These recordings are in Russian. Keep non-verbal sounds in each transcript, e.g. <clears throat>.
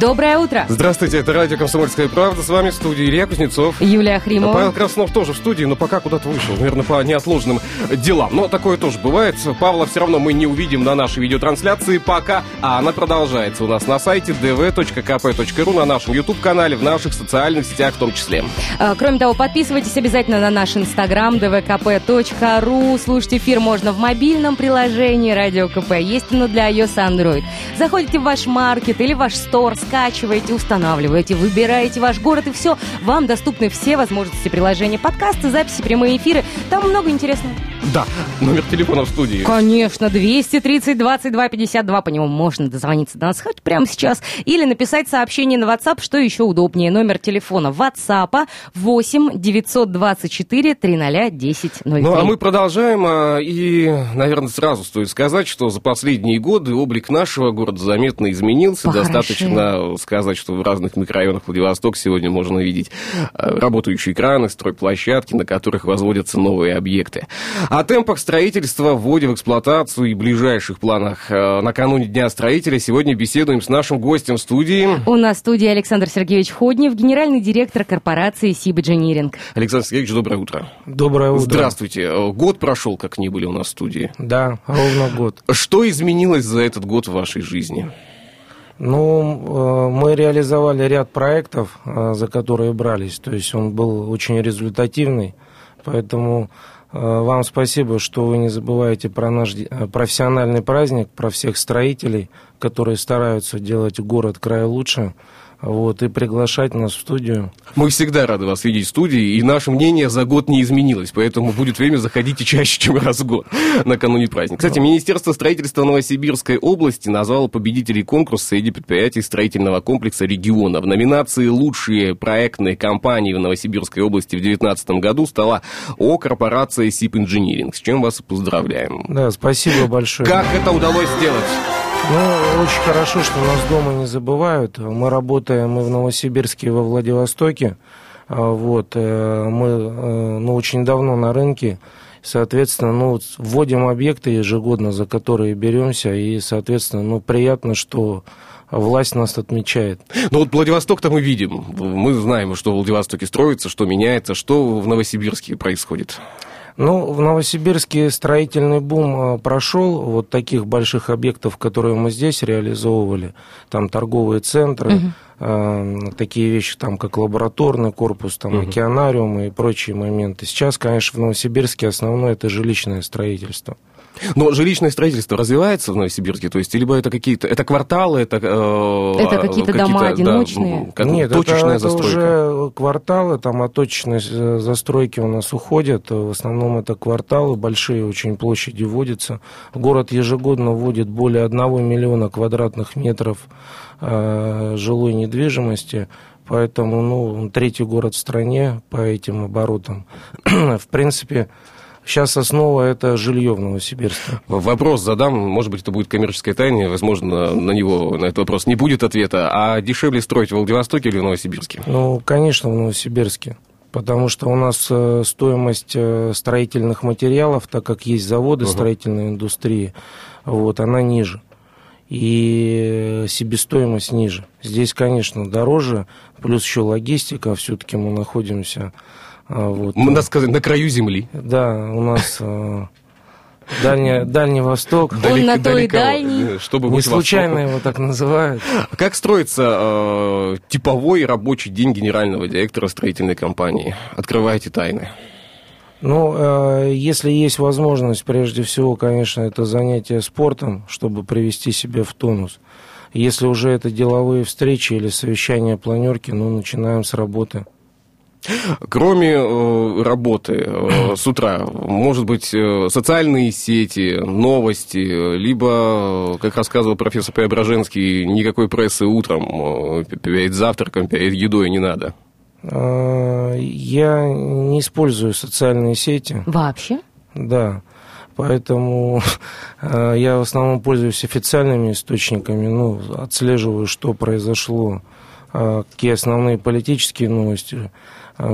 Доброе утро. Здравствуйте, это радио «Комсомольская правда». С вами в студии Илья Кузнецов. Юлия Хримова. Павел Краснов тоже в студии, но пока куда-то вышел. Наверное, по неотложным делам. Но такое тоже бывает. Павла все равно мы не увидим на нашей видеотрансляции пока. А она продолжается у нас на сайте dv.kp.ru, на нашем YouTube-канале, в наших социальных сетях в том числе. А, Кроме того, подписывайтесь обязательно на наш инстаграм dvkp.ru. Слушать эфир можно в мобильном приложении Радио КП. Есть оно для iOS и Android. Заходите в ваш маркет или ваш стор, скачиваете, устанавливаете, выбираете ваш город и все. Вам доступны все возможности приложения подкасты, записи, прямые эфиры. Там много интересного. Да, номер телефона в студии. Конечно, 230 22 52, по нему можно дозвониться до нас хоть прямо сейчас, или написать сообщение на WhatsApp, что еще удобнее. Номер телефона WhatsApp 8 924 300 10 03. Ну, а мы продолжаем, а, и, наверное, сразу стоит сказать, что за последние годы облик нашего города заметно изменился. Похорошел. Достаточно сказать, что в разных микрорайонах Владивосток сегодня можно видеть а, работающие краны, стройплощадки, на которых возводятся новые объекты. О темпах строительства, вводе в эксплуатацию и ближайших планах а, накануне Дня строителя сегодня беседуем с нашим гостем в студии. У нас в студии Александр Сергеевич Ходнев, генеральный директор корпорации Сиб Engineering. Александр Сергеевич, доброе утро. Доброе утро. Здравствуйте. Э, Год прошел, как не были у нас в студии. Да, ровно год. Что изменилось за этот год в вашей жизни? Ну, э, мы реализовали ряд проектов, э, за которые брались. То есть он был очень результативный. Поэтому э, вам спасибо, что вы не забываете про наш э, профессиональный праздник, про всех строителей, которые стараются делать город край лучше. Вот, и приглашать нас в студию. Мы всегда рады вас видеть в студии, и наше мнение за год не изменилось, поэтому будет время заходите чаще, чем раз в год накануне праздника. Кстати, Министерство строительства Новосибирской области назвало победителей конкурса среди предприятий строительного комплекса региона. В номинации «Лучшие проектные компании в Новосибирской области в 2019 году» стала О корпорация СИП Инжиниринг, с чем вас и поздравляем. Да, спасибо большое. Как это удалось сделать? Ну, очень хорошо, что нас дома не забывают. Мы работаем и в Новосибирске, и во Владивостоке. А, Вот, э, мы э, ну, очень давно на рынке. Соответственно, ну, вводим объекты ежегодно, за которые беремся. И, соответственно, ну, приятно, что власть нас отмечает. Ну вот Владивосток-то мы видим. Мы знаем, что в Владивостоке строится, что меняется, что в Новосибирске происходит. Ну, в Новосибирске строительный бум э, прошел. Вот таких больших объектов, которые мы здесь реализовывали, там торговые центры, э, такие вещи, там как лабораторный корпус, там океанариум и прочие моменты. Сейчас, конечно, в Новосибирске основное это жилищное строительство. Но жилищное строительство развивается в Новосибирске, то есть либо это какие-то, это кварталы, это... э, Это какие-то дома да, одиночные? как Нет, точечная это, это застройка. уже кварталы, там от точечной э, застройки у нас уходят. В основном это кварталы, большие очень площади вводятся. Город ежегодно вводит более 1 миллиона квадратных метров э, жилой недвижимости. Поэтому, ну, он третий город в стране по этим оборотам. <clears throat> в принципе, сейчас основа это жилье в Новосибирске. Вопрос задам, может быть, это будет коммерческая тайна, возможно, на него, на этот вопрос не будет ответа. А дешевле строить в Владивостоке или в Новосибирске? Ну, конечно, в Новосибирске. Потому что у нас э, стоимость э, строительных материалов, так как есть заводы Ага. строительной индустрии, вот, она ниже. И себестоимость ниже. Здесь, конечно, дороже, плюс еще логистика, все-таки мы находимся... а, Вот, М, Надо сказать, на краю земли. Да, у нас э, Дальний, Дальний Восток. Он на то и далеко, дальний. э, Чтобы Не случайно Востоком. его так называют. А Как строится э, типовой рабочий день генерального директора строительной компании? Открывайте тайны. Ну, э, если есть возможность, прежде всего, конечно, это занятие спортом, чтобы привести себя в тонус. Если уже это деловые встречи или совещания планерки, ну, начинаем с работы. Кроме э, работы э, с утра, может быть, э, социальные сети, новости, либо, э, как рассказывал профессор Преображенский, никакой прессы утром, э, перед завтраком, перед едой не надо. Э, Я не использую социальные сети. Вообще? Да. Поэтому <laughs> э, я в основном пользуюсь официальными источниками, ну, отслеживаю, что произошло, э, какие основные политические новости,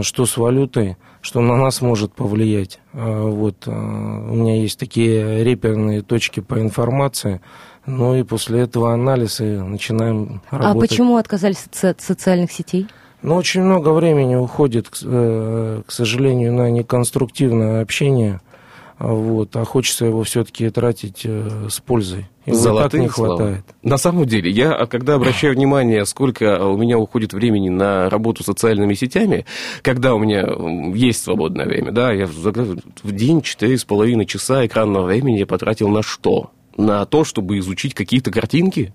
что с валютой, что на нас может повлиять. Вот, у меня есть такие реперные точки по информации, ну и после этого анализ и начинаем А работать. почему отказались от социальных сетей? Ну, очень много времени уходит, э, к сожалению, на неконструктивное общение. Вот, а хочется его все-таки тратить э, с пользой. Его Золотые не слова. хватает. На самом деле, я а, когда обращаю внимание, сколько у меня уходит времени на работу с социальными сетями, когда у меня есть свободное время, да, я в день четыре с половиной часа экранного времени я потратил на что? На то, чтобы изучить какие-то картинки,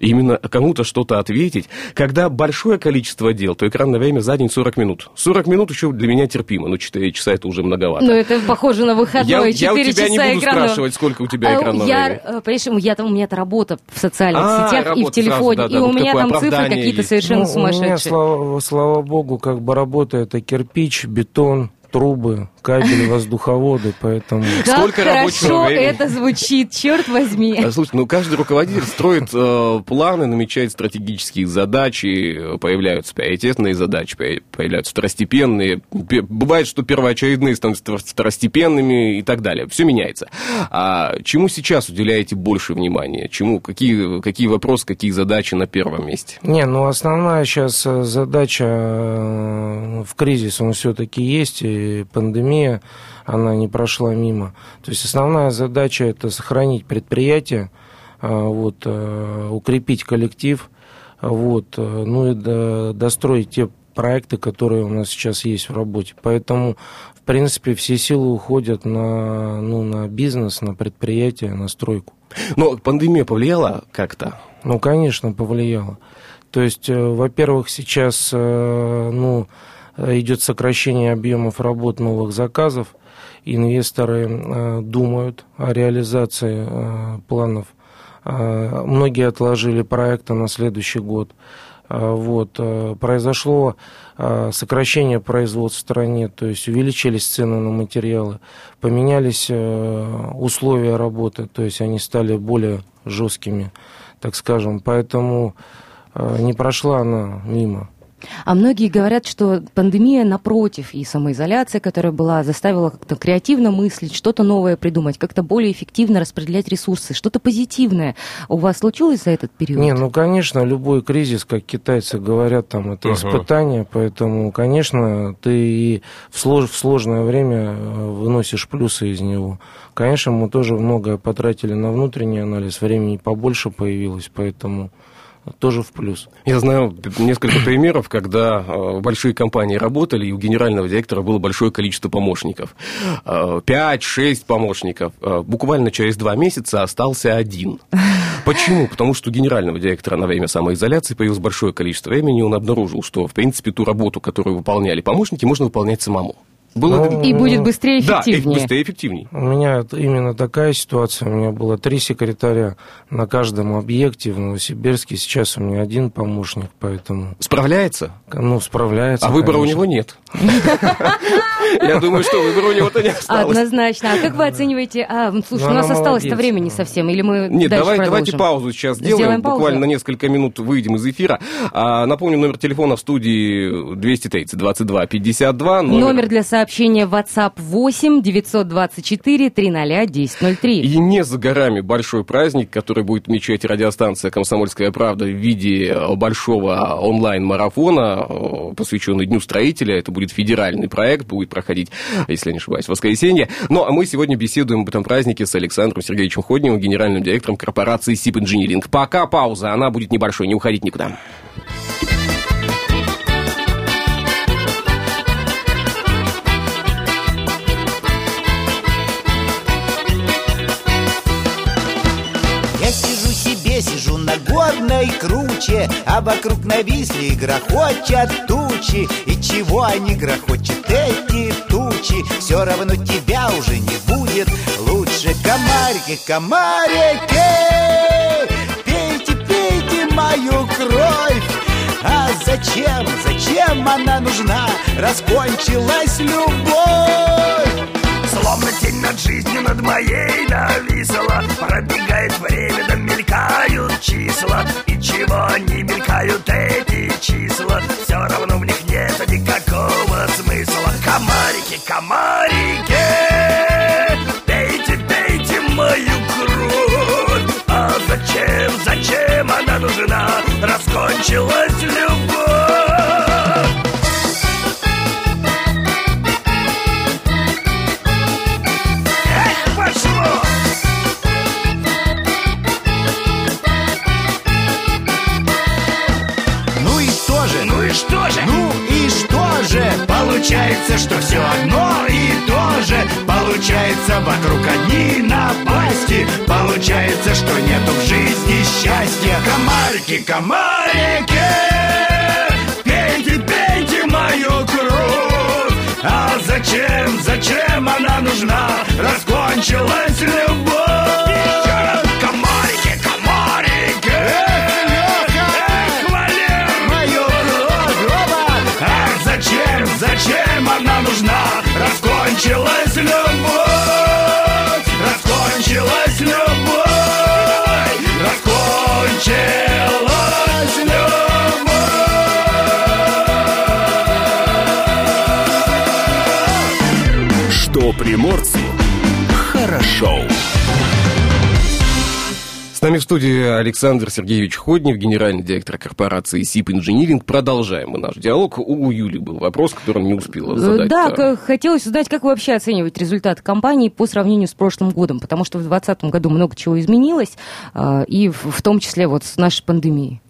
именно кому-то что-то ответить. Когда большое количество дел, то экранное время за день 40 минут. 40 минут еще для меня терпимо, но 4 часа это уже многовато. Ну, это похоже на я, выходной, я 4 у тебя часа не буду экранного. спрашивать, сколько у тебя А, экранного я, времени. э, Понимаешь, я, там, у меня-то работа в социальных А, сетях и в работа сразу, телефоне, да, да, и у вот меня там цифры какие-то есть. совершенно Ну, У меня, сумасшедшие. слава, слава богу, как бы работа это кирпич, бетон, трубы, кабели, воздуховоды, поэтому... Как Сколько рабочего хорошо времени? это звучит, черт возьми. А, Слушай, ну каждый руководитель строит э, планы, намечает стратегические задачи, э, появляются приоритетные задачи, поя- появляются второстепенные. Пе- Бывает, что первоочередные становятся втор- второстепенными и так далее. Все меняется. А чему сейчас уделяете больше внимания? Чему? Какие, какие вопросы, какие задачи на первом месте? Не, ну основная сейчас э, задача э, в кризис, он все-таки есть, и пандемия, она не прошла мимо. То есть основная задача это сохранить предприятие, э, вот, э, укрепить коллектив, вот, э, ну и до- достроить те проекты, которые у нас сейчас есть в работе. Поэтому, в принципе, все силы уходят на, ну, на бизнес, на предприятие, на стройку. Но пандемия повлияла как-то? Ну, конечно, повлияло. То есть, э, во-первых, сейчас ну, идет сокращение объемов работ новых заказов. Инвесторы э, думают о реализации э, планов. Э, Многие отложили проекты на следующий год. Э, Вот. э, Произошло э, сокращение производства в стране, то есть увеличились цены на материалы, поменялись э, условия работы, то есть они стали более жесткими, так скажем. Поэтому э, не прошла она мимо. А многие говорят, что пандемия, напротив, и самоизоляция, которая была, заставила как-то креативно мыслить, что-то новое придумать, как-то более эффективно распределять ресурсы, что-то позитивное. У вас случилось за этот период? Не, ну, конечно, любой кризис, как китайцы говорят, там, это Ага. испытание, поэтому, конечно, ты и в, слож- в сложное время э, выносишь плюсы из него. Конечно, мы тоже многое потратили на внутренний анализ, времени побольше появилось, поэтому тоже в плюс. Я знаю несколько примеров, когда э, большие компании работали, и у генерального директора было большое количество помощников. Э, Пять-шесть помощников. Э, Буквально через два месяца остался один. Почему? Потому что у генерального директора на время самоизоляции появилось большое количество времени, и он обнаружил, что, в принципе, ту работу, которую выполняли помощники, можно выполнять самому. Было... Ну, И будет быстрее и да, и эффективнее. быстрее и эффективнее. У меня именно такая ситуация. У меня было три секретаря на каждом объекте в Новосибирске. Сейчас у меня один помощник, поэтому Справляется? ну, справляется. А выбора у него нет. <laughs> Я думаю, что выбора у него-то не осталось. Однозначно. А как вы оцениваете... А, слушай, Ну, у нас осталось-то времени совсем, или мы Нет, дальше давай, давайте паузу сейчас сделаем. Сделаем паузу? Буквально на несколько минут выйдем из эфира. А, напомню, номер телефона в студии 230 22 52. Номер для сообщения WhatsApp 8 924 300 1003. И не за горами большой праздник, который будет отмечать радиостанция «Комсомольская правда» в виде э, большого онлайн-марафона, э, посвященный Дню строителя. Это будет федеральный проект, будет проходить, если не ошибаюсь, в воскресенье. Ну, а мы сегодня беседуем об этом празднике с Александром Сергеевичем Ходневым, генеральным директором корпорации «Сип Инжиниринг». Пока пауза, она будет небольшой, не уходить никуда. Я круче, А вокруг нависли и грохочат тучи. И чего они грохочут, эти тучи? Все равно тебя уже не будет лучше. Комарики, комарики, пейте, пейте мою кровь. А зачем, зачем она нужна? Раскончилась любовь Словно тень над жизнью над моей нависла. Пробегает время, да мелькают числа. И чего не мелькают эти числа? Все равно в них нет никакого смысла. Комарики, комарики Пейте, пейте мою кровь. А зачем, зачем она нужна? Раскончилась любовь Получается, что все одно и то же. Получается, вокруг одни напасти. Получается, что нету в жизни счастья. Комарики, комарики Пейте, пейте мою кровь. А зачем, зачем она нужна? Раскончилась любовь зачем она нужна? Раскончилась любовь! Раскончилась любовь! Раскончилась любовь! Что приморцу хорошо. С нами в студии Александр Сергеевич Ходнев, генеральный директор корпорации СИП Инжиниринг. Продолжаем мы наш диалог. У Юли был вопрос, который он не успела задать. Да, к- хотелось узнать, как вы вообще оцениваете результат компании по сравнению с прошлым годом, потому что в 2020 году много чего изменилось, а, и в том числе вот с нашей пандемией.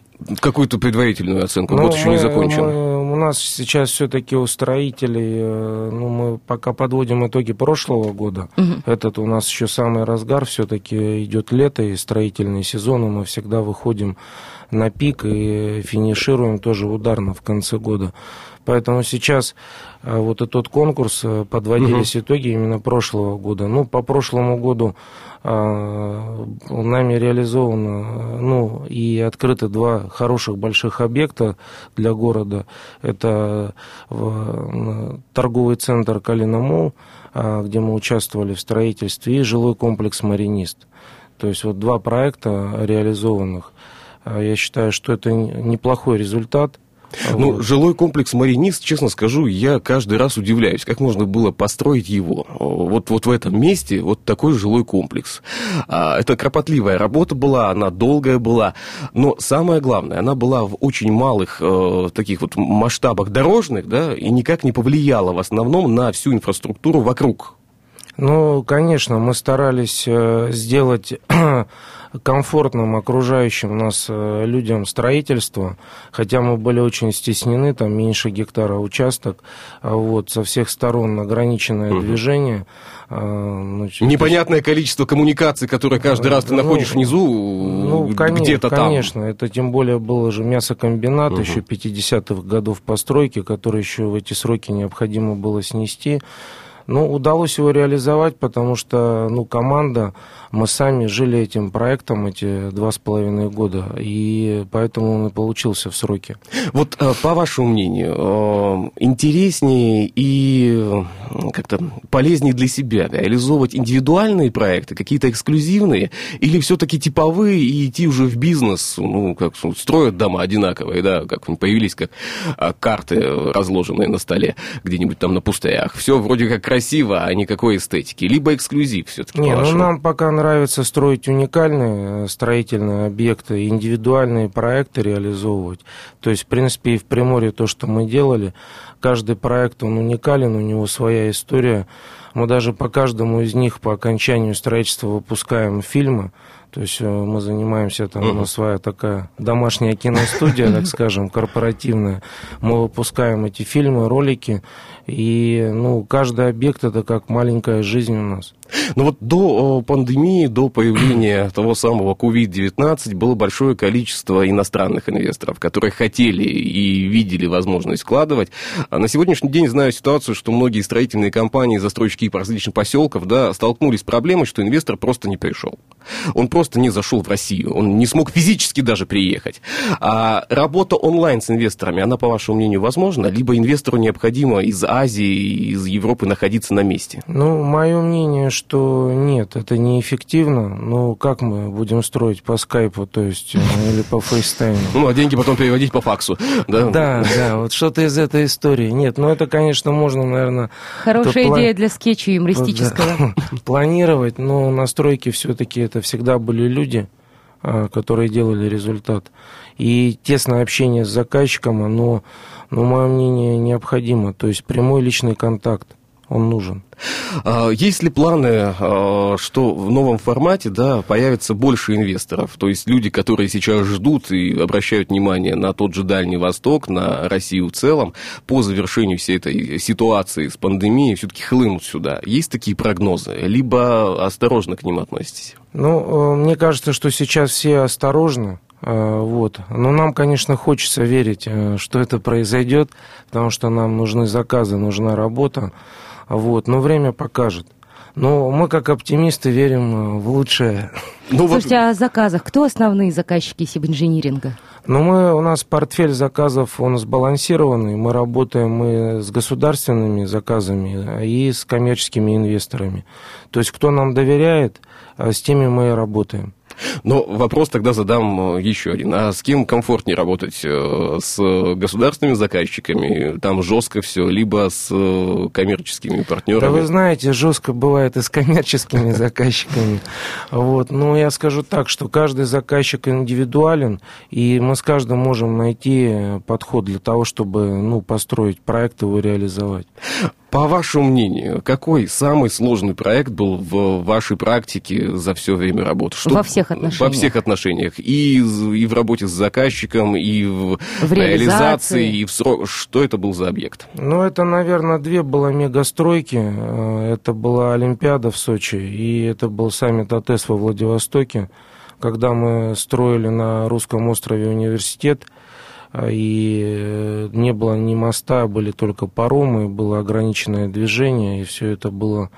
Какую-то предварительную оценку. Ну, Год еще не мы- закончен. мы- у нас сейчас все-таки у строителей, э, ну, мы пока подводим итоги прошлого года. Этот у нас еще самый разгар, все-таки идет лето и строительный сезон, и мы всегда выходим на пик и финишируем тоже ударно в конце года. Поэтому сейчас э, вот этот конкурс, э, подводились итоги именно прошлого года. Ну, по прошлому году э, нами реализовано, ну, и открыты два хороших больших объекта для города. Это торговый центр Калина Мол, э, где мы участвовали в строительстве, и жилой комплекс Маринист. То есть вот два проекта реализованных. Я считаю, что это неплохой результат. Ну, Вот. жилой комплекс «Маринист», честно скажу, я каждый раз удивляюсь, как можно было построить его. Вот, вот в этом месте вот такой жилой комплекс. А, Это кропотливая работа была, она долгая была, но самое главное, она была в очень малых э, таких вот масштабах дорожных, да, и никак не повлияла в основном на всю инфраструктуру вокруг. Ну, конечно, мы старались э, сделать <clears throat> комфортным окружающим нас э, людям строительство, хотя мы были очень стеснены, там меньше гектара участок, а вот со всех сторон ограниченное движение. а, значит, Непонятное количество коммуникаций, которые каждый раз ты Ну, находишь внизу, Ну, коне- где-то там. конечно, это тем более был же мясокомбинат еще 50-х годов постройки, который еще в эти сроки необходимо было снести. Ну, удалось его реализовать, потому что, ну, команда, мы сами жили этим проектом эти два с половиной года, и поэтому он и получился в сроки. Вот э, по вашему мнению, э, интереснее и как-то полезнее для себя реализовывать индивидуальные проекты, какие-то эксклюзивные, или все-таки типовые и идти уже в бизнес, ну, как строят дома одинаковые, да, как появились, как а, карты, э, разложенные на столе где-нибудь там на пустырях. Все вроде как красиво, а никакой эстетики. Либо эксклюзив все-таки. Не, ну нам пока нравится строить уникальные э, строительные объекты, индивидуальные проекты реализовывать. То есть, в принципе, и в Приморье то, что мы делали, каждый проект, он уникален, у него своя история. Мы даже по каждому из них по окончанию строительства выпускаем фильмы. То есть э, мы занимаемся, там у нас своя такая домашняя киностудия, так скажем, корпоративная. Мы выпускаем эти фильмы, ролики, и ну, каждый объект это как маленькая жизнь у нас. Но вот до пандемии, до появления <clears throat> того самого COVID-19 было большое количество иностранных инвесторов, которые хотели и видели возможность вкладывать. А на сегодняшний день знаю ситуацию, что многие строительные компании, застройщики по различным поселков, да, столкнулись с проблемой, что инвестор просто не пришел. Он просто не зашел в Россию, он не смог физически даже приехать. А работа онлайн с инвесторами, она, по вашему мнению, возможна? Либо инвестору необходимо из Азии, из Европы находиться на месте? Ну, мое мнение, что нет, это неэффективно. Ну, как мы будем строить по скайпу, то есть, э, или по фейстайму? Ну, а деньги потом переводить по факсу, да? Да, да, вот что-то из этой истории. Нет, ну, это, конечно, можно, наверное... Хорошая идея для скетча юмористического. <laughs> Планировать, но настройки все-таки это всегда были люди, а, которые делали результат. И тесное общение с заказчиком, оно, ну, мое мнение, необходимо. То есть прямой личный контакт он нужен. А, есть ли планы, а, что в новом формате да, появится больше инвесторов? То есть люди, которые сейчас ждут и обращают внимание на тот же Дальний Восток, на Россию в целом, по завершению всей этой ситуации с пандемией все-таки хлынут сюда. Есть такие прогнозы? Либо осторожно к ним относитесь? Ну, э, мне кажется, что сейчас все осторожны. Э, вот. Но нам, конечно, хочется верить, э, что это произойдет, потому что нам нужны заказы, нужна работа. Вот, но время покажет. Но мы, как оптимисты, верим э, в лучшее. Ну, Слушайте, вот... а о заказах. Кто основные заказчики сибинжиниринга? Ну, мы, у нас портфель заказов, он сбалансированный. Мы работаем мы с государственными заказами и с коммерческими инвесторами. То есть, кто нам доверяет, с теми мы и работаем. Но вопрос тогда задам э, еще один. А с кем комфортнее работать? Э, с государственными заказчиками? Там жестко все, либо с э, коммерческими партнерами? Да вы знаете, жестко бывает и с коммерческими <laughs> заказчиками. Вот. Но я скажу так, что каждый заказчик индивидуален, и мы с каждым можем найти подход для того, чтобы ну, построить проект и его реализовать. По вашему мнению, какой самый сложный проект был в вашей практике за все время работы? Что, во всех отношениях. Во всех отношениях. И, и в работе с заказчиком, и в, в реализации, и в срок. Что это был за объект? Ну, это, наверное, две было мегастройки. Э, это была Олимпиада в Сочи, и это был саммит АТЭС во Владивостоке. Когда мы строили на Русском острове университет, и э, не было ни моста, были только паромы, было ограниченное движение, и все это было а,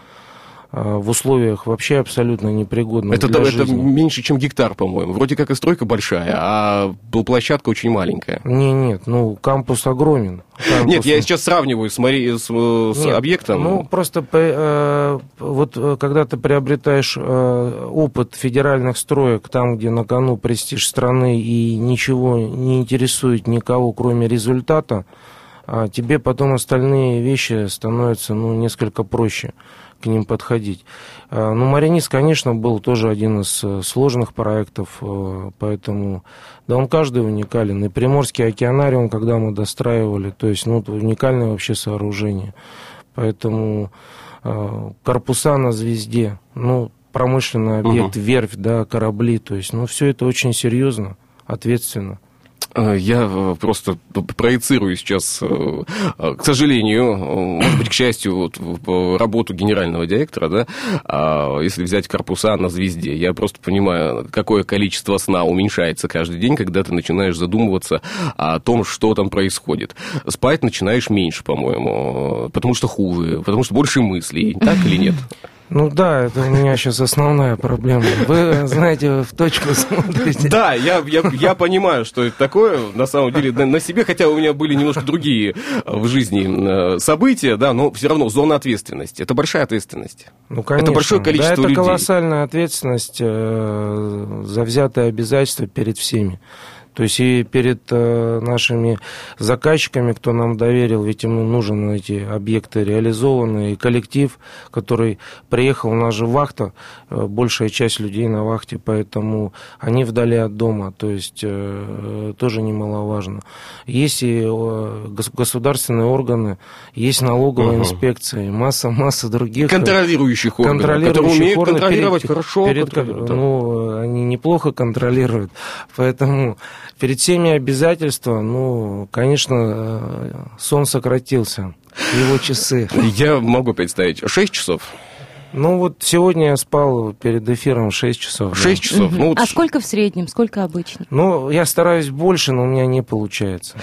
в условиях вообще абсолютно непригодных это, для это жизни. меньше, чем гектар, по-моему. Вроде как и стройка большая, а площадка очень маленькая. Не, нет, ну кампус огромен. Кампус... Нет, я сейчас сравниваю с, Мари... с, с нет, объектом. Ну, просто э, вот э, когда ты приобретаешь э, опыт федеральных строек, там, где на кону престиж страны и ничего не интересует никого, кроме результата, а тебе потом остальные вещи становятся ну, несколько проще к ним подходить. А, ну, Маринис, конечно, был тоже один из э, сложных проектов, э, поэтому, да, он каждый уникален. И Приморский океанариум, когда мы достраивали, то есть, ну, уникальное вообще сооружение. Поэтому э, корпуса на звезде, ну, промышленный объект, угу. верфь, да, корабли, то есть, ну, все это очень серьезно, ответственно. Э, я э, просто проецирую сейчас, э, к сожалению, может быть, к счастью, вот, работу генерального директора, да, а если взять корпуса на звезде, я просто понимаю, какое количество сна уменьшается каждый день, когда ты начинаешь задумываться о том, что там происходит. Спать начинаешь меньше, по-моему, потому что хуже, потому что больше мыслей, так или нет? Ну да, это у меня сейчас основная проблема. Вы, знаете, в точку смотрите. Да, я, я, я понимаю, что это такое, на самом деле, на, на себе, хотя у меня были немножко другие э, в жизни э, события, да, но все равно зона ответственности. Это большая ответственность. Ну, конечно. Это большое количество да, это людей. колоссальная ответственность э, за взятые обязательства перед всеми. То есть и перед э, нашими заказчиками, кто нам доверил, ведь ему нужны эти объекты реализованные, и коллектив, который приехал, у нас же вахта, э, большая часть людей на вахте, поэтому они вдали от дома, то есть э, тоже немаловажно. Есть и государственные органы, есть налоговая угу. инспекция, масса-масса других... Контролирующих органов, контролирующих которые умеют органов, контролировать перед, хорошо. Перед, контролируют, ну, они неплохо контролируют, поэтому Перед всеми обязательства, ну, конечно, э, сон сократился, его часы. Я могу представить, 6 часов? Ну вот сегодня я спал перед эфиром 6 часов. да. 6 часов. Ну, вот А сколько в среднем, сколько обычно? Ну, я стараюсь больше, но у меня не получается.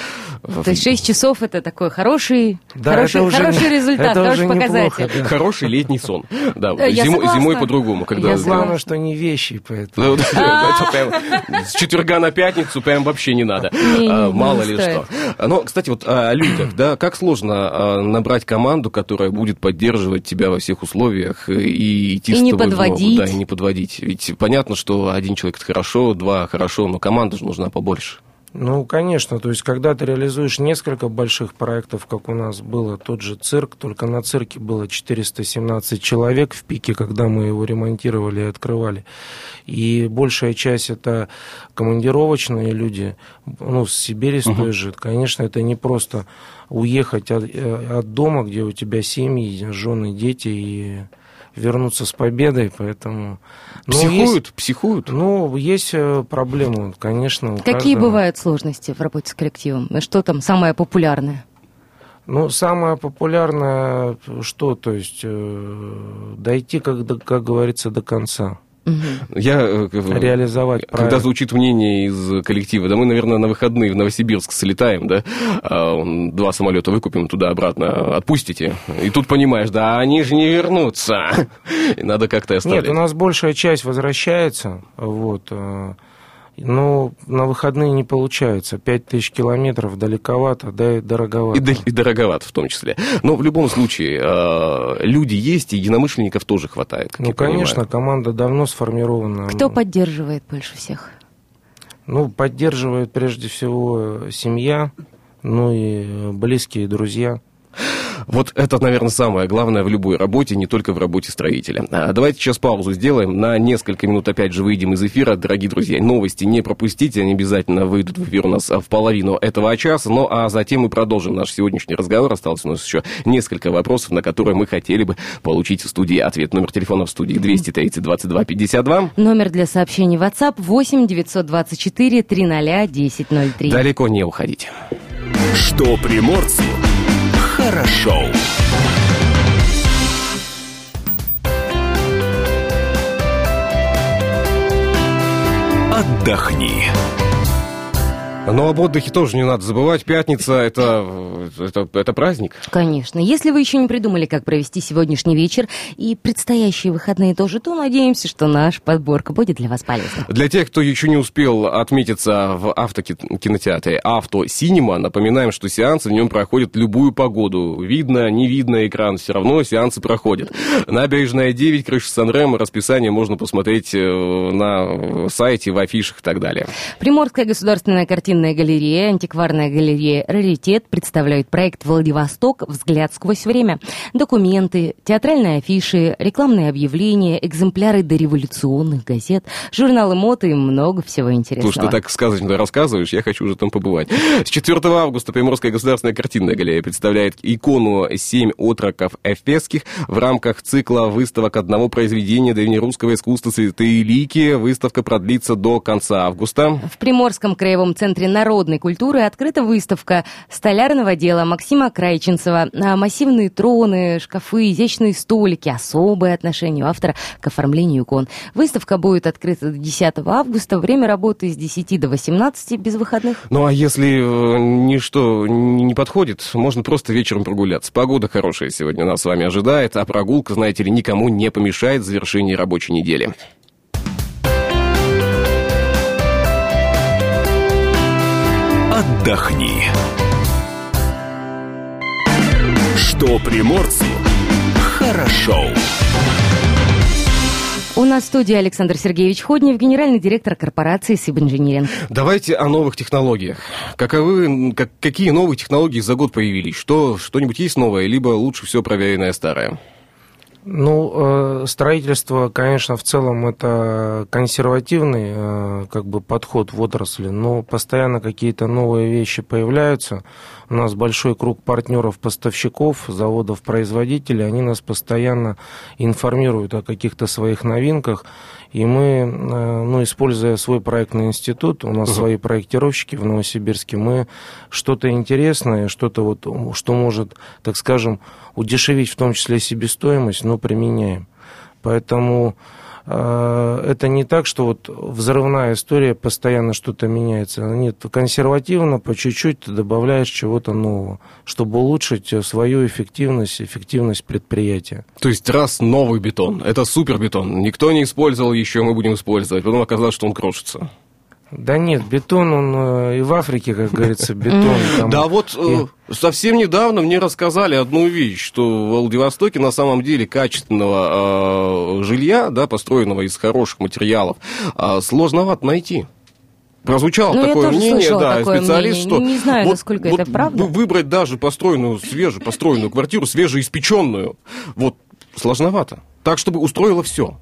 То есть 6 часов это такой хороший, Да, хороший, это уже хороший не- результат, это хороший уже неплохо, показатель. да. Хороший летний сон. Да, Э, я зимой, согласна. зимой по-другому, когда... Я да. Главное, что не вещи, поэтому. Ну, <laughs> да, прям С четверга на пятницу прям вообще не надо. А, Мало ли что. Но, кстати, вот о людях, да, как сложно а, набрать команду, которая будет поддерживать тебя во всех условиях э, и идти И с не тобой в ногу, подводить. Да, и не подводить. Ведь понятно, что один человек это хорошо, два хорошо, но команда же нужна побольше. Ну, конечно, то есть, когда ты реализуешь несколько больших проектов, как у нас было тот же цирк, только на цирке было 417 человек в пике, когда мы его ремонтировали и открывали. И большая часть это командировочные люди, ну, с Сибири, с той же. Конечно, это не просто уехать от, э, от дома, где у тебя семьи, жены, дети, и вернуться с победой, поэтому... ну, есть- Психуют, психуют. ну, есть э, проблемы, конечно. Какие каждого. бывают сложности в работе с коллективом? Что там самое популярное? Ну, самое популярное, что, то есть, э, дойти, как, как говорится, до конца. Мгм. Я, э, Реализовать Когда проект. звучит мнение из коллектива, да мы, наверное, на выходные в Новосибирск слетаем, да, а, два самолета выкупим туда-обратно, отпустите. И тут понимаешь, да они же не вернутся. <laughs> И надо как-то оставлять. Нет, у нас большая часть возвращается, вот, э, но на выходные не получается. Пять тысяч километров далековато, да и дороговато. И, и дороговато в том числе. Но в любом случае, э, люди есть, и единомышленников тоже хватает. Ну, я понимаю. конечно, команда давно сформирована. Кто поддерживает больше всех? Ну, поддерживает прежде всего семья, ну и близкие друзья. Вот это, наверное, самое главное в любой работе, не только в работе строителя. А, Давайте сейчас паузу сделаем. На несколько минут опять же выйдем из эфира. Дорогие друзья, новости не пропустите. Они обязательно выйдут в эфир у нас в половину этого часа. Ну, а затем мы продолжим наш сегодняшний разговор. Осталось у нас еще несколько вопросов, на которые мы хотели бы получить в студии ответ. Номер телефона в студии 230 22 52. Номер для сообщений WhatsApp 8 924 300 1003. Далеко не уходите. Что приморцу хорошо. Отдохни. Но об отдыхе тоже не надо забывать. Пятница это, это, это праздник. Конечно. Если вы еще не придумали, как провести сегодняшний вечер и предстоящие выходные тоже, то надеемся, что наша подборка будет для вас полезна. Для тех, кто еще не успел отметиться в автокинотеатре «Авто Синема», напоминаем, что сеансы в нем проходят любую погоду. Видно, не видно экран, все равно сеансы проходят. Набережная 9, крыша Санремо, расписание можно посмотреть э, на сайте, в афишах и так далее. Приморская государственная картинная галерея, антикварная галерея «Раритет» представляют проект «Владивосток. Взгляд сквозь время». Документы, театральные афиши, рекламные объявления, экземпляры дореволюционных газет, журналы моды и много всего интересного. Слушай, ты так сказочно рассказываешь, я хочу уже там побывать. С 4 августа Приморская государственная картинная галерея представляет икону «Семь отроков эфесских» в рамках цикла выставок одного произведения древнерусского искусства «Святые лики». Выставка продлится до конца августа. В Приморском краевом центре народной культуры открыта выставка столярного дела Максима Крайченцева. А Массивные троны, шкафы, изящные столики, особое отношение у автора к оформлению икон. Выставка будет открыта до 10 августа. Время работы с 10 до 18 без выходных. Ну а если э, ничто не подходит, можно просто вечером прогуляться. Погода хорошая сегодня нас с вами ожидает, а прогулка, знаете ли, никому не помешает в завершении рабочей недели. Отдохни. Что приморцу хорошо. У нас в студии Александр Сергеевич Ходнев, генеральный директор корпорации Сибинжиниринг. Давайте о новых технологиях. Каковы, как, какие новые технологии за год появились? Что, что-нибудь есть новое, либо лучше все проверенное старое? Ну, э, строительство, конечно, в целом это консервативный э, как бы подход в отрасли, но постоянно какие-то новые вещи появляются. У нас большой круг партнеров-поставщиков, заводов-производителей, они нас постоянно информируют о каких-то своих новинках, и мы, э, ну, используя свой проектный институт, у нас свои проектировщики в Новосибирске, мы что-то интересное, что-то вот, что может, так скажем, удешевить в том числе себестоимость, но применяем. Поэтому э, это не так, что вот взрывная история постоянно что-то меняется. Нет, консервативно, по чуть-чуть ты добавляешь чего-то нового, чтобы улучшить свою эффективность, эффективность предприятия. То есть раз новый бетон, это супер бетон, никто не использовал еще, мы будем использовать, потом оказалось, что он крошится. Да нет, бетон, он э, и в Африке, как говорится, <laughs> бетон. Там, Да вот э, совсем недавно мне рассказали одну вещь, что в Владивостоке на самом деле качественного э, жилья, да, построенного из хороших материалов, э, сложновато найти. Прозвучало Ну, я такое тоже мнение, да, такое специалист, мнение. что Не знаю, вот- насколько вот это правда. вы- выбрать даже построенную, свежепостроенную квартиру, свежеиспеченную, вот сложновато. Так, чтобы устроило все.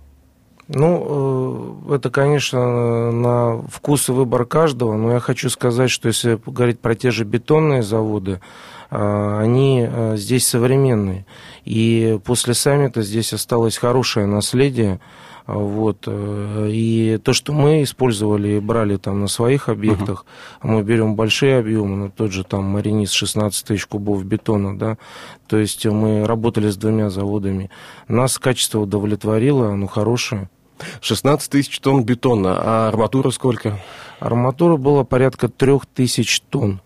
Ну, э, это, конечно, на вкус и выбор каждого, но я хочу сказать, что если говорить про те же бетонные заводы, э, они э, здесь современные. И после саммита здесь осталось хорошее наследие. Вот. И то, что мы использовали и брали там на своих объектах, мы берем большие объемы, ну, тот же там Маринис 16 тысяч кубов бетона, да, то есть мы работали с двумя заводами. Нас качество удовлетворило, оно хорошее. 16 тысяч тонн бетона, а арматура сколько? Арматура была порядка 3000 тонн.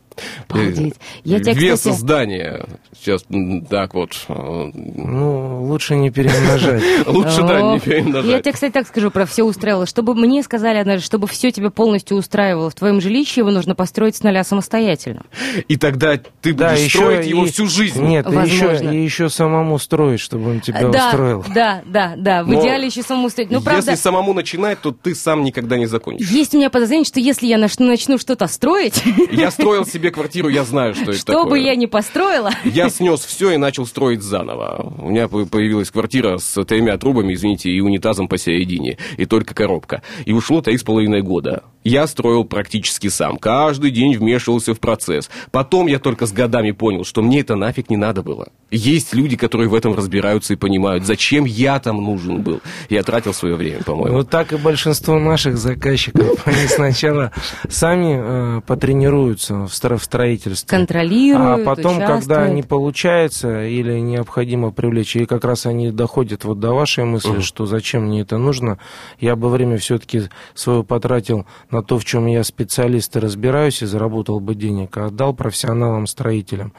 Обалдеть. Я тебя, Вес кстати, здания. Сейчас так вот. э, Ну, лучше не перемножать. <laughs> Лучше, да, не О, Я перемножать. тебе, кстати, так скажу про все устраивало. Чтобы мне сказали однажды, чтобы все тебя полностью устраивало в твоем жилище, его нужно построить с нуля самостоятельно. И тогда ты будешь строить его всю жизнь. Нет, и еще, самому строить, чтобы он тебя да, устроил. да, да, да. В Но идеале еще самому устроить. Ну, правда, Если самому начинать, то ты сам никогда не закончишь. есть у меня подозрение, что если я нач- начну что-то строить, Я строил себе квартиру, я знаю, что это что бы я ни построила, Я снес все и начал строить заново. У меня по- появилась квартира с тремя трубами, извините, и унитазом посередине, и только коробка. И ушло три с половиной года. Я строил практически сам. Каждый день вмешивался в процесс. Потом я только с годами понял, что мне это нафиг не надо было. Есть люди, которые в этом разбираются и понимают, зачем я там нужен был. Я тратил свое время, по-моему. Вот так и большинство наших заказчиков. <laughs> Они сначала сами э, потренируются в стро- в строительстве. контролируют, А потом, когда не получается или необходимо привлечь, и как раз они доходят вот до вашей мысли, что зачем мне это нужно, я бы время все-таки свое потратил на то, в чем я специалист и разбираюсь, и заработал бы денег, а отдал профессионалам-строителям.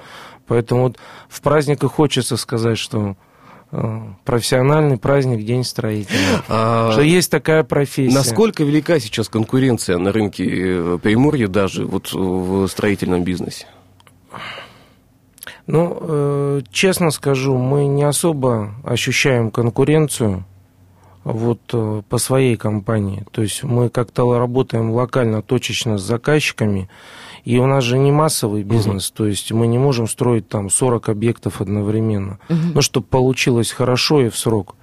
Поэтому вот в праздник и хочется сказать, что профессиональный праздник День строителя. <gasps> А, Что есть такая профессия. Насколько велика сейчас конкуренция на рынке э, Приморья даже вот в строительном бизнесе? Ну, э, честно скажу, мы не особо ощущаем конкуренцию вот э, по своей компании. То есть мы как-то работаем локально, точечно с заказчиками, и у нас же не массовый бизнес, то есть мы не можем строить там 40 объектов одновременно. Ну, чтобы получилось хорошо и в срок.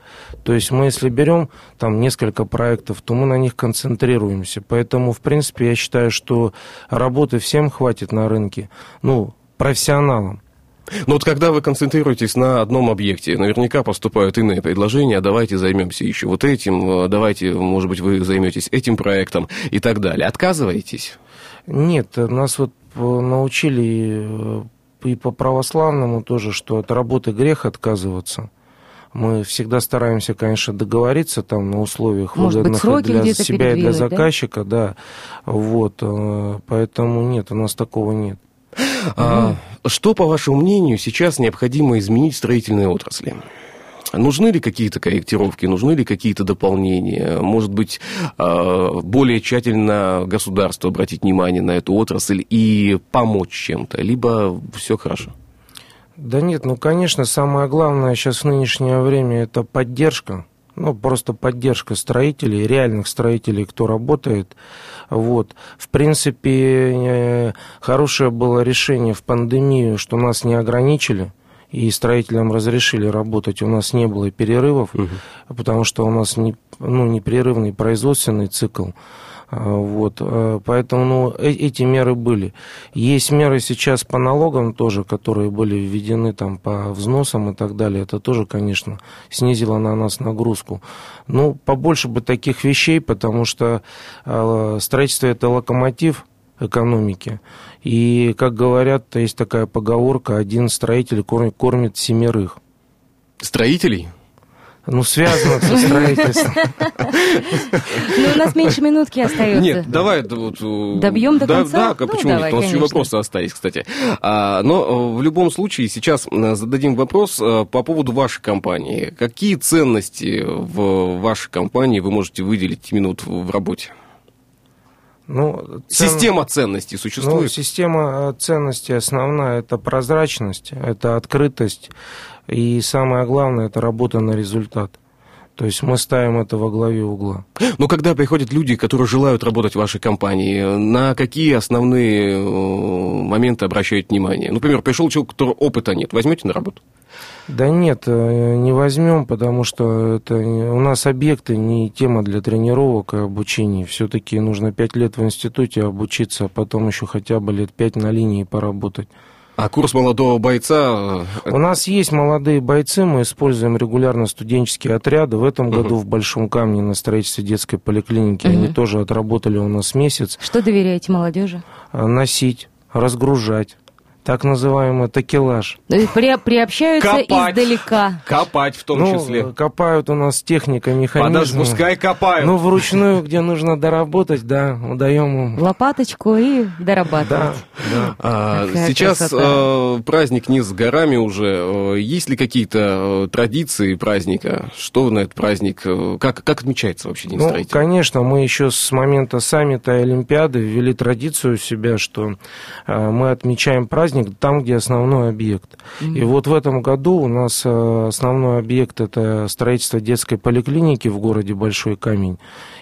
То есть мы, если берем там несколько проектов, то мы на них концентрируемся. Поэтому, в принципе, я считаю, что работы всем хватит на рынке. Ну, профессионалам. Но вот когда вы концентрируетесь на одном объекте, наверняка поступают иные предложения, а давайте займемся еще вот этим, а давайте, может быть, вы займетесь этим проектом и так далее. Отказываетесь? Нет, нас вот э, научили э, и по православному тоже, что от работы грех отказываться. Мы всегда стараемся, конечно, договориться там на условиях Может быть, выгодных сроки для себя и для передвинуть, да? заказчика, да. Вот, э, поэтому нет, у нас такого нет. А, что, по вашему мнению, сейчас необходимо изменить в строительной отрасли? Нужны ли какие-то корректировки, нужны ли какие-то дополнения? Может быть, а, более тщательно государство обратить внимание на эту отрасль и помочь чем-то? Либо все хорошо? Да нет, ну, конечно, самое главное сейчас в нынешнее время это поддержка. Ну, просто поддержка строителей, реальных строителей, кто работает. Вот. В принципе, э, хорошее было решение в пандемию, что нас не ограничили, и строителям разрешили работать. У нас не было перерывов, потому что у нас не, ну, непрерывный производственный цикл. А, Вот, э, поэтому ну, э- эти меры были. Есть меры сейчас по налогам тоже, которые были введены там по взносам и так далее. Это тоже, конечно, снизило на нас нагрузку. Ну, побольше бы таких вещей, потому что э, строительство это локомотив экономики. И, как говорят, есть такая поговорка, один строитель кор- кормит семерых. Строителей? Ну, связано со строительством. <laughs> Ну, у нас меньше минутки остается. Нет, давай да, вот, э, Добьем до конца? Да, Ну, почему давай, нет? У нас еще вопросы остались, кстати. А, но э, в любом случае сейчас э, зададим вопрос по поводу вашей компании. Какие ценности в вашей компании вы можете выделить именно в работе? Ну, цен- Система ценностей Ну, существует? система э, ценностей основная – это прозрачность, это открытость, и самое главное – это работа на результат. То есть мы ставим это во главе угла. Но когда приходят люди, которые желают работать в вашей компании, на какие основные э, моменты обращают внимание? Например, пришел человек, у которого опыта нет. Возьмете на работу? Да нет, э, не возьмем, потому что это у нас объекты не тема для тренировок и обучения. Все-таки нужно пять лет в институте обучиться, а потом еще хотя бы лет пять на линии поработать. А курс молодого бойца... э, У нас есть молодые бойцы, мы используем регулярно студенческие отряды. В этом году в Большом Камне на строительстве детской поликлиники они тоже отработали у нас месяц. Что доверяете молодежи? А, Носить, разгружать. Так называемый такелаж. При, приобщаются Копать. издалека. Копать в том ну, числе. копают у нас техника, механизм. Подожди, пускай копают. Ну, вручную, где нужно доработать, да, даем им. Лопаточку и дорабатывать. Да, <laughs> да. А, Какая Сейчас красота. э, праздник не с горами уже. Э, Есть ли какие-то э, традиции праздника? Что на этот праздник? Как, как отмечается вообще День Ну, строителя? конечно, мы еще с момента саммита и Олимпиады ввели традицию у себя, что э, мы отмечаем праздник там, где основной объект. И вот в этом году у нас э, основной объект это строительство детской поликлиники в городе Большой Камень.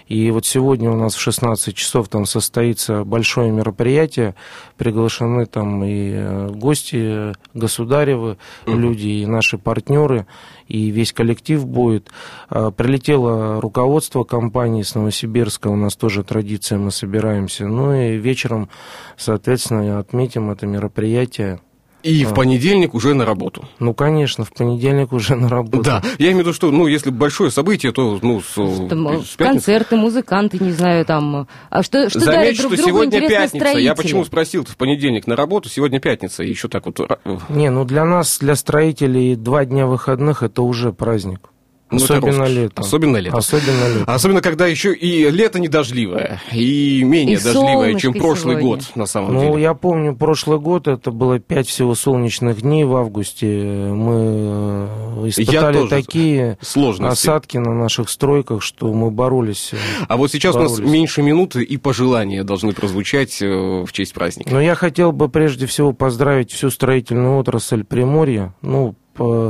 И вот сегодня у нас в 16 часов там состоится большое мероприятие. Приглашены там и э, гости, э, государевы, люди, и наши партнеры, и весь коллектив будет. А, Прилетело руководство компании с Новосибирска, у нас тоже традиция, мы собираемся. Ну и вечером, соответственно, отметим это мероприятие. И в понедельник уже на работу. Ну, конечно, в понедельник уже на работу. Да, я имею в виду, что, ну, если большое событие, то, ну, с, Там, э, с пятницы. концерты, музыканты, не знаю, там. А что, что дарят Заметь, друг что другу сегодня пятница. Я строители? почему спросил в понедельник на работу, сегодня пятница, и еще так вот... э, Не, ну для нас, для строителей, два дня выходных это уже праздник. Ну, Особенно летом. Особенно летом. Особенно летом. Особенно, когда еще и лето недождливое, и менее И дождливое, чем прошлый сегодня. год, на самом Ну, деле. я помню, прошлый год это было пять всего солнечных дней в августе. Мы э, испытали такие Сложности. осадки на наших стройках, что мы боролись. э. А вот сейчас у нас боролись. меньше минуты, и пожелания должны прозвучать э, в честь праздника. Но я хотел бы прежде всего поздравить всю строительную отрасль Приморья, ну,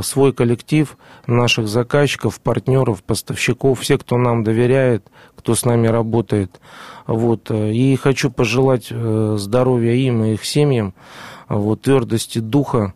свой коллектив, наших заказчиков, партнеров, поставщиков, все, кто нам доверяет, кто с нами работает. Вот. э, И хочу пожелать э, здоровья им и их семьям, вот, твердости духа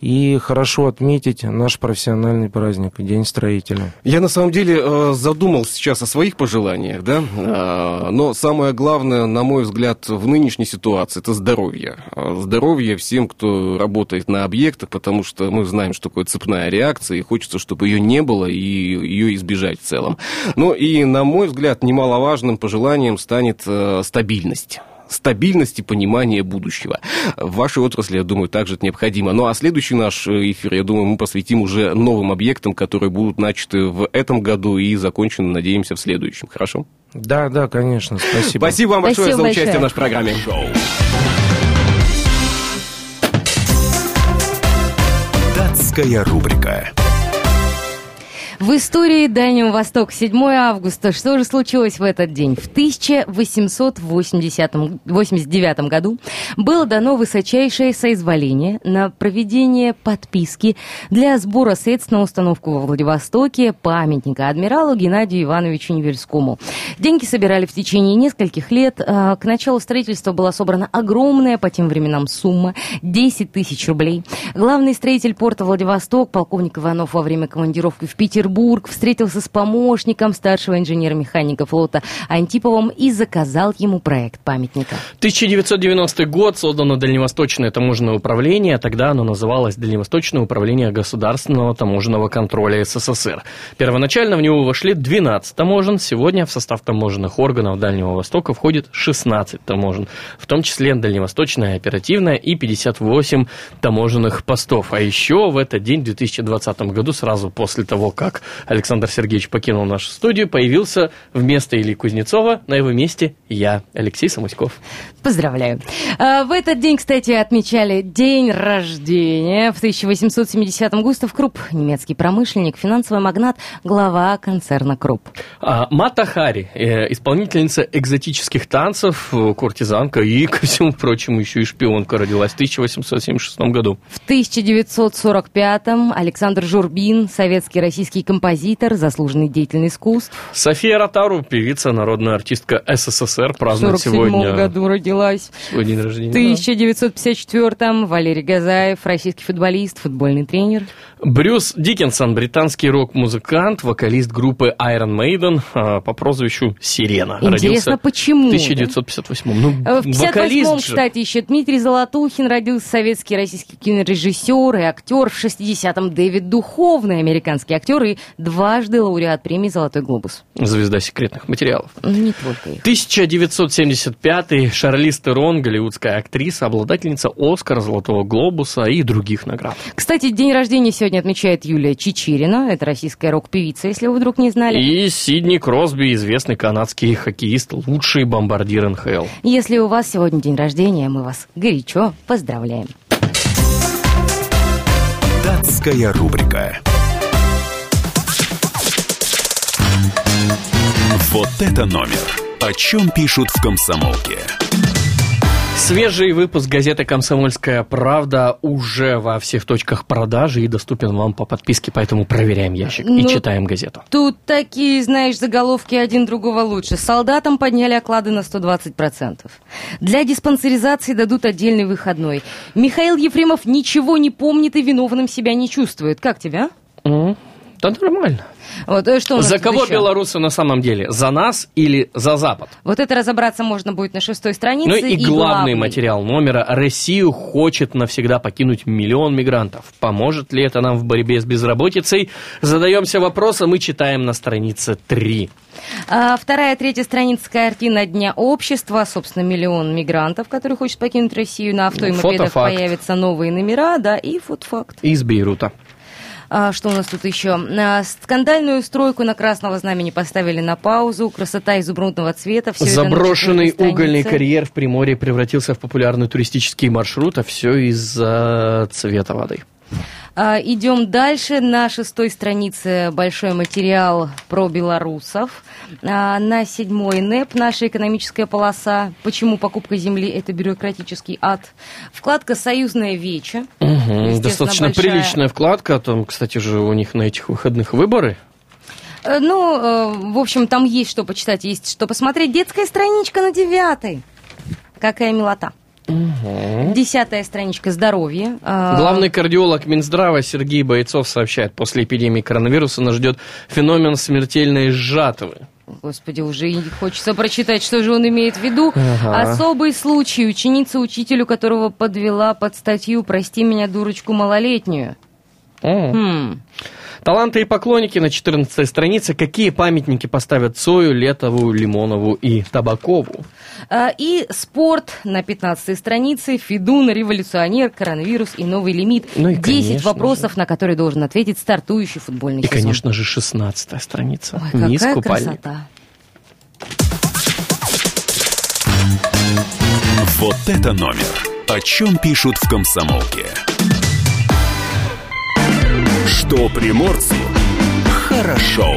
и хорошо отметить наш профессиональный праздник, День строителя. Я на самом деле э, задумался сейчас о своих пожеланиях, да, Э, но самое главное, на мой взгляд, в нынешней ситуации это здоровье. Э, Здоровье всем, кто работает на объектах, потому что мы знаем, что такое цепная реакция, и хочется, чтобы ее не было, и ее избежать в целом. Ну и, на мой взгляд, немаловажным пожеланием станет стабильность стабильность и понимание будущего. В вашей отрасли, я думаю, также это необходимо. Ну а следующий наш э, эфир, я думаю, мы посвятим уже новым объектам, которые будут начаты в этом году и закончены, надеемся, в следующем. Хорошо? Да, да, конечно, спасибо. Спасибо вам большое Спасибо за участие большое. в нашей программе. Датская рубрика. В истории Дальнего Востока 7 августа. Что же случилось в этот день? В 1889 году было дано высочайшее соизволение на проведение подписки для сбора средств на установку во Владивостоке памятника адмиралу Геннадию Ивановичу Невельскому. Деньги собирали в течение нескольких лет. А, К началу строительства была собрана огромная по тем временам сумма – 10 тысяч рублей. Главный строитель порта Владивосток, полковник Иванов во время командировки в Петербург встретился с помощником старшего инженера-механика флота Антиповым и заказал ему проект памятника. 1990 год создано Дальневосточное таможенное управление, тогда оно называлось Дальневосточное управление государственного таможенного контроля СССР. Первоначально в него вошли 12 таможен, сегодня в состав таможенных органов Дальнего Востока входит 16 таможен, в том числе Дальневосточная оперативная и 58 таможенных постов. А еще в этот день, в 2020 году, сразу после того, как как Александр Сергеевич покинул нашу студию, появился вместо Ильи Кузнецова, на его месте я, Алексей Самуськов. Поздравляю. А, В этот день, кстати, отмечали день рождения. В 1870 Густав Крупп, немецкий промышленник, финансовый магнат, глава концерна Крупп. А, Мата Хари, э, исполнительница экзотических танцев, э, куртизанка и, ко всему прочему, еще и шпионка родилась в 1876 году. В 1945-м Александр Журбин, советский российский композитор, заслуженный деятель искусств. София Ротару, певица, народная артистка СССР, В празднует 47 сегодня году родилась. свой день рождения. В 1954-м Валерий Газаев, российский футболист, футбольный тренер. Брюс Диккенсон, британский рок-музыкант, вокалист группы Iron Maiden а, по прозвищу Сирена. Интересно, Родился почему? в да? 1958 Ну, Э, В 58-м, вокалист же. кстати, еще Дмитрий Золотухин родился советский российский кинорежиссер и актер. В 60-м Дэвид Духовный, американский актер и дважды лауреат премии «Золотой глобус». Звезда секретных материалов. Не только их. 1975 Шарлиз Терон, голливудская актриса, обладательница Оскара, Золотого глобуса и других наград. Кстати, день рождения сегодня отмечает Юлия Чичирина. Это российская рок-певица, если вы вдруг не знали. И Сидни Кросби, известный канадский хоккеист, лучший бомбардир НХЛ. Если у вас сегодня день рождения, мы вас горячо поздравляем. Датская рубрика. Вот это номер. О чем пишут в комсомолке? Свежий выпуск газеты «Комсомольская правда» уже во всех точках продажи и доступен вам по подписке, поэтому проверяем ящик и Ну, читаем газету. Тут такие, знаешь, заголовки один другого лучше. Солдатам подняли оклады на 120%. Для диспансеризации дадут отдельный выходной. Михаил Ефремов ничего не помнит и виновным себя не чувствует. Как тебя? М, Да нормально. Вот, э, что За кого еще? белорусы на самом деле? За нас или за Запад? Вот это разобраться можно будет на шестой странице. Ну и главный материал номера. Россию хочет навсегда покинуть миллион мигрантов. Поможет ли это нам в борьбе с безработицей? Задаемся вопросом и читаем на странице 3. А, вторая, третья страница картина Дня общества. Собственно, миллион мигрантов, которые хочет покинуть Россию. На авто и мопедах появятся новые номера, да, и фотофакт. Из Бейрута. А, что у нас тут еще? А, скандальную стройку на Красного Знамени поставили на паузу. Красота изумрудного цвета. На Заброшенный угольный карьер в Приморье превратился в популярный туристический маршрут, а все из-за цвета воды. А, идем дальше. На шестой странице большой материал про белорусов. А, на седьмой НЭП наша экономическая полоса. Почему покупка земли – это бюрократический ад. Вкладка «Союзная вече». Естественно, Достаточно большая. приличная вкладка. Там, кстати же, у них на этих выходных выборы. Э, Ну, э, в общем, там есть что почитать, есть что посмотреть. Детская страничка на девятой. Какая милота. Десятая страничка «Здоровье». А, Главный кардиолог Минздрава Сергей Бойцов сообщает, после эпидемии коронавируса нас ждет феномен смертельной жатвы. Господи, уже и хочется прочитать, что же он имеет в виду. Ага. Особый случай. Ученица, учителю которого подвела под статью «Прости меня, дурочку малолетнюю». Хм. Таланты и поклонники на 14 странице. Какие памятники поставят Цою, Летову, Лимонову и Табакову? А, И спорт на 15 странице. Федун, революционер, коронавирус и новый лимит. Ну и, 10 конечно вопросов, на которые должен ответить стартующий футбольный И, сезон. конечно же, 16 страница. Ой, Низ какая купальник. красота. Вот это номер. О чем пишут в комсомолке? Что приморцу хорошо.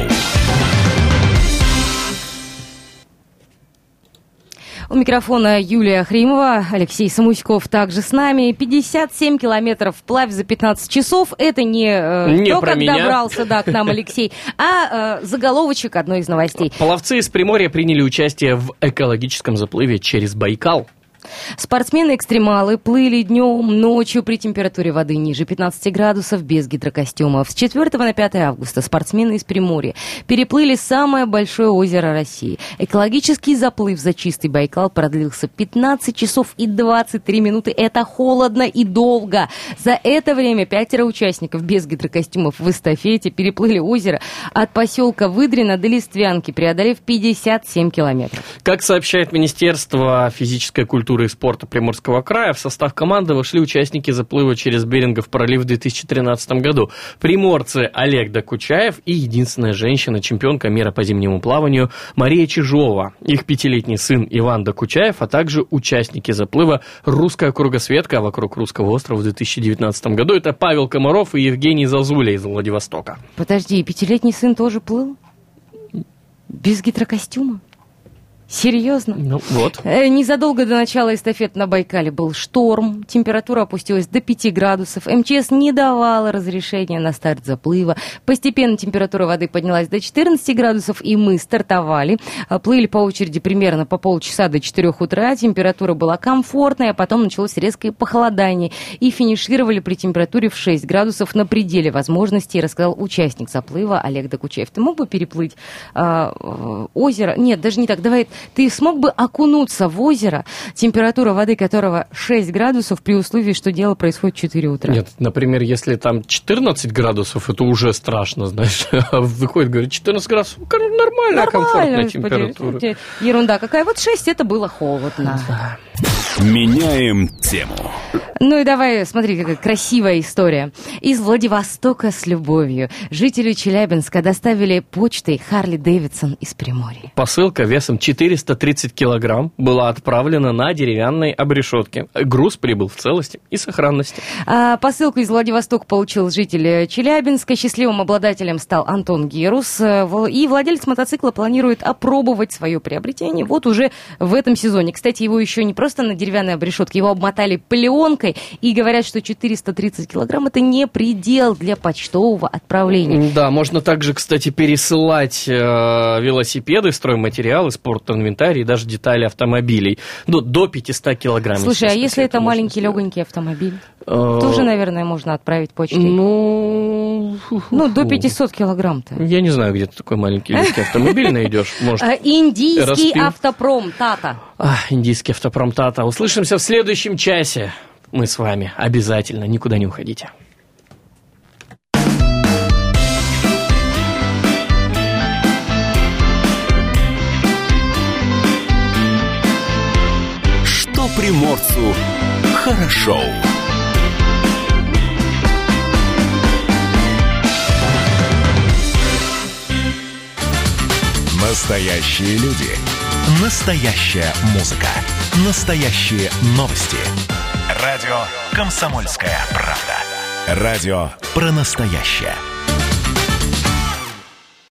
У микрофона Юлия Хримова, Алексей Самуськов также с нами. 57 километров вплавь за 15 часов. Это не, э, Не то, про как меня. добрался да, к нам Алексей, <laughs> а э, заголовочек одной из новостей. Пловцы из Приморья приняли участие в экологическом заплыве через Байкал. Спортсмены-экстремалы плыли днем, ночью при температуре воды ниже 15 градусов без гидрокостюмов. С 4 на 5 августа спортсмены из Приморья переплыли самое большое озеро России. Экологический заплыв за чистый Байкал продлился 15 часов и 23 минуты. Это холодно и долго. За это время пятеро участников без гидрокостюмов в эстафете переплыли озеро от поселка Выдрина до Листвянки, преодолев 57 километров. Как сообщает Министерство физической культуры культуры и спорта Приморского края в состав команды вошли участники заплыва через Берингов пролив в 2013 году. Приморцы Олег Докучаев и единственная женщина-чемпионка мира по зимнему плаванию Мария Чижова, их пятилетний сын Иван Докучаев, а также участники заплыва «Русская кругосветка» вокруг Русского острова в 2019 году. Это Павел Комаров и Евгений Зазуля из Владивостока. Подожди, пятилетний сын тоже плыл? Без гидрокостюма? Серьезно? Ну вот. Э, Незадолго до начала эстафет на Байкале был шторм, температура опустилась до 5 градусов, МЧС не давала разрешения на старт заплыва. Постепенно температура воды поднялась до 14 градусов, и мы стартовали. А, Плыли по очереди примерно по полчаса до 4 утра, температура была комфортная, а потом началось резкое похолодание, и финишировали при температуре в 6 градусов на пределе возможностей, рассказал участник заплыва Олег Докучаев. Ты мог бы переплыть а, э, озеро? Нет, даже не так, давай ты смог бы окунуться в озеро, температура воды которого 6 градусов, при условии, что дело происходит в 4 утра? Нет, например, если там 14 градусов, это уже страшно, знаешь. <laughs> А выходит, говорит, 14 градусов, ну, нормальная, комфортная господи, температура. Ерунда какая. Вот 6 это было холодно. Меняем тему. Ну и давай, смотри, какая красивая история. Из Владивостока с любовью. Жители Челябинска доставили почтой Харли Дэвидсон из Приморья. Посылка весом 430 килограмм была отправлена на деревянной обрешетке. Груз прибыл в целости и сохранности. А посылку из Владивостока получил житель Челябинска. Счастливым обладателем стал Антон Герус. Э, И владелец мотоцикла планирует опробовать свое приобретение вот уже в этом сезоне. Кстати, его еще не просто на деревянной обрешетке, его обмотали пленкой и говорят, что 430 килограмм это не предел для почтового отправления. Да, можно также, кстати, пересылать э, велосипеды, стройматериалы, спорт-инвентарь и даже детали автомобилей. Ну, до 500 килограмм. Слушай, а если это маленький сделать. легонький автомобиль? Э, Тоже, наверное, можно отправить почтой. Ну, Ну, до фу. 500 килограмм-то. Я не знаю, где ты такой маленький легкий автомобиль найдешь. Может, А, Индийский автопром, Тата. А, индийский автопром Тата. Услышимся в следующем часе. Мы с вами. Обязательно. Никуда не уходите. Приморцу хорошо. Настоящие люди. Настоящая музыка. Настоящие новости. Радио «Комсомольская правда». Радио про настоящее.